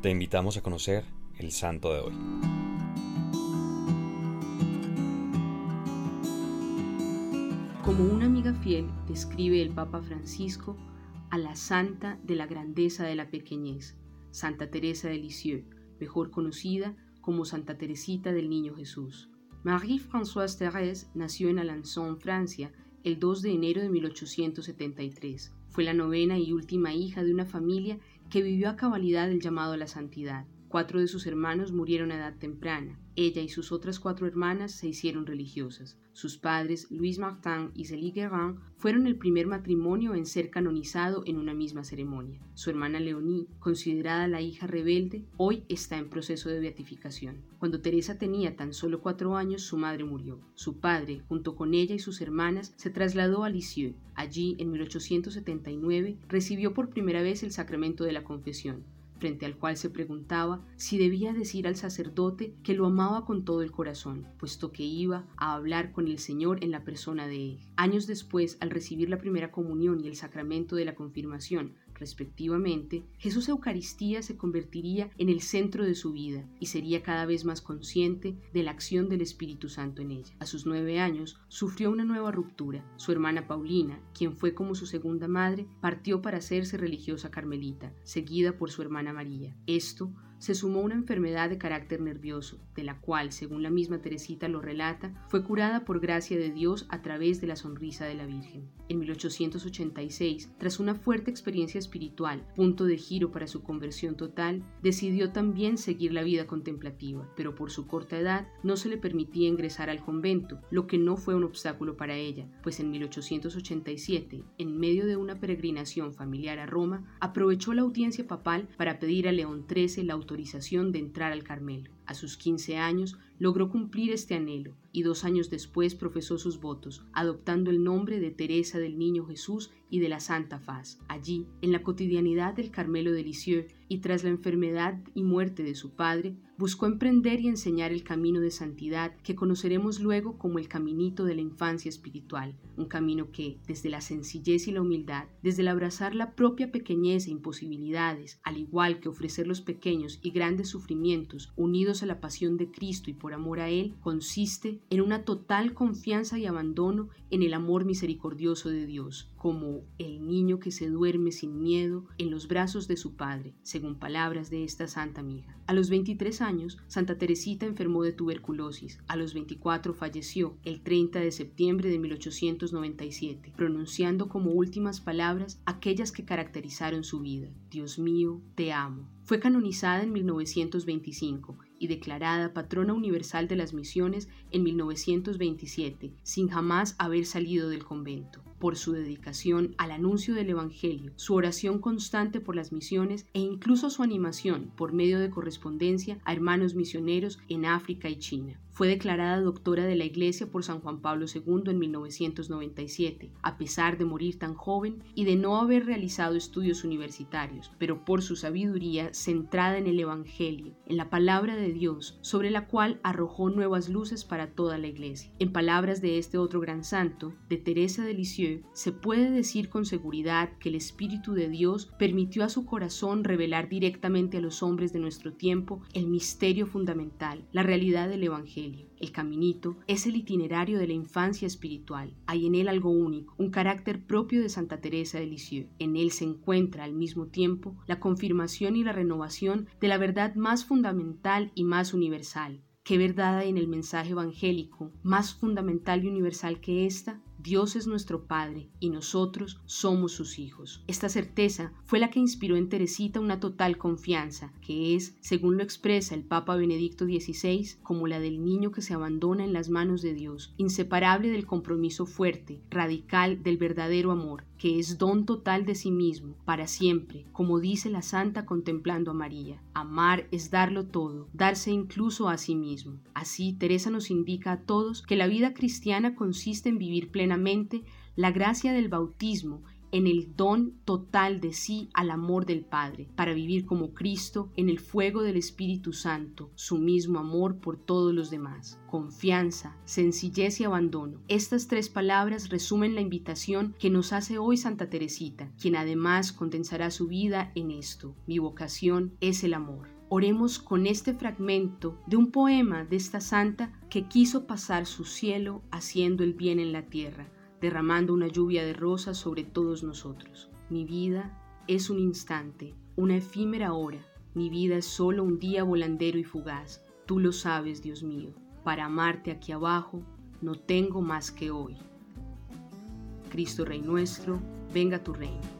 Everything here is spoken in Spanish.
Te invitamos a conocer el santo de hoy. Como una amiga fiel describe el Papa Francisco a la santa de la grandeza de la pequeñez, Santa Teresa de Lisieux, mejor conocida como Santa Teresita del Niño Jesús. Marie-Françoise Thérèse nació en Alençon, Francia, el 2 de enero de 1873. Fue la novena y última hija de una familia que vivió a cabalidad el llamado a la santidad. Cuatro de sus hermanos murieron a edad temprana. Ella y sus otras cuatro hermanas se hicieron religiosas. Sus padres, Louis Martin y Célie Guérin, fueron el primer matrimonio en ser canonizado en una misma ceremonia. Su hermana Leonie, considerada la hija rebelde, hoy está en proceso de beatificación. Cuando Teresa tenía tan solo cuatro años, su madre murió. Su padre, junto con ella y sus hermanas, se trasladó a Lisieux. Allí, en 1879, recibió por primera vez el sacramento de la confesión frente al cual se preguntaba si debía decir al sacerdote que lo amaba con todo el corazón, puesto que iba a hablar con el Señor en la persona de él. Años después, al recibir la primera comunión y el sacramento de la confirmación, respectivamente, Jesús Eucaristía se convertiría en el centro de su vida y sería cada vez más consciente de la acción del Espíritu Santo en ella. A sus nueve años sufrió una nueva ruptura. Su hermana Paulina, quien fue como su segunda madre, partió para hacerse religiosa carmelita, seguida por su hermana María. Esto se sumó una enfermedad de carácter nervioso, de la cual, según la misma Teresita lo relata, fue curada por gracia de Dios a través de la sonrisa de la Virgen. En 1886, tras una fuerte experiencia espiritual, punto de giro para su conversión total, decidió también seguir la vida contemplativa, pero por su corta edad no se le permitía ingresar al convento, lo que no fue un obstáculo para ella, pues en 1887, en medio de una peregrinación familiar a Roma, aprovechó la audiencia papal para pedir a León XIII la autorización de entrar al Carmelo. A sus 15 años logró cumplir este anhelo y dos años después profesó sus votos, adoptando el nombre de Teresa del Niño Jesús y de la Santa Faz. Allí, en la cotidianidad del Carmelo de Lisieux y tras la enfermedad y muerte de su padre, buscó emprender y enseñar el camino de santidad que conoceremos luego como el caminito de la infancia espiritual, un camino que, desde la sencillez y la humildad, desde el abrazar la propia pequeñez e imposibilidades, al igual que ofrecer los pequeños y grandes sufrimientos unidos a la pasión de Cristo y por amor a Él, consiste en una total confianza y abandono en el amor misericordioso de Dios, como el niño que se duerme sin miedo en los brazos de su padre, según palabras de esta santa amiga. A los 23 años, Santa Teresita enfermó de tuberculosis. A los 24 falleció el 30 de septiembre de 1897, pronunciando como últimas palabras aquellas que caracterizaron su vida. Dios mío, te amo. Fue canonizada en 1925 y declarada patrona universal de las misiones en 1927, sin jamás haber salido del convento por su dedicación al anuncio del Evangelio, su oración constante por las misiones e incluso su animación por medio de correspondencia a hermanos misioneros en África y China. Fue declarada doctora de la Iglesia por San Juan Pablo II en 1997, a pesar de morir tan joven y de no haber realizado estudios universitarios, pero por su sabiduría centrada en el Evangelio, en la palabra de Dios, sobre la cual arrojó nuevas luces para toda la Iglesia. En palabras de este otro gran santo, de Teresa de Lisieux, se puede decir con seguridad que el Espíritu de Dios permitió a su corazón revelar directamente a los hombres de nuestro tiempo el misterio fundamental, la realidad del El caminito es el itinerario de la infancia espiritual. Hay en él algo único, un carácter propio de Santa Teresa de Lisieux. En él se encuentra al mismo tiempo la confirmación y la renovación de la verdad más fundamental y más universal. ¿Qué verdad hay en el mensaje evangélico más fundamental y universal que esta? Dios es nuestro Padre y nosotros somos sus hijos. Esta certeza fue la que inspiró en Teresita una total confianza, que es, según lo expresa el Papa Benedicto XVI, como la del niño que se abandona en las manos de Dios, inseparable del compromiso fuerte, radical del verdadero amor, que es don total de sí mismo, para siempre, como dice la Santa contemplando a María. Amar es darlo todo, darse incluso a sí mismo. Así, Teresa nos indica a todos que la vida cristiana consiste en vivir plenamente la gracia del bautismo en el don total de sí al amor del Padre, para vivir como Cristo en el fuego del Espíritu Santo, su mismo amor por todos los demás. Confianza, sencillez y abandono. Estas tres palabras resumen la invitación que nos hace hoy Santa Teresita, quien además condensará su vida en esto. Mi vocación es el amor. Oremos con este fragmento de un poema de esta santa que quiso pasar su cielo haciendo el bien en la tierra, derramando una lluvia de rosas sobre todos nosotros. Mi vida es un instante, una efímera hora. Mi vida es solo un día volandero y fugaz. Tú lo sabes, Dios mío. Para amarte aquí abajo no tengo más que hoy. Cristo Rey nuestro, venga tu reino.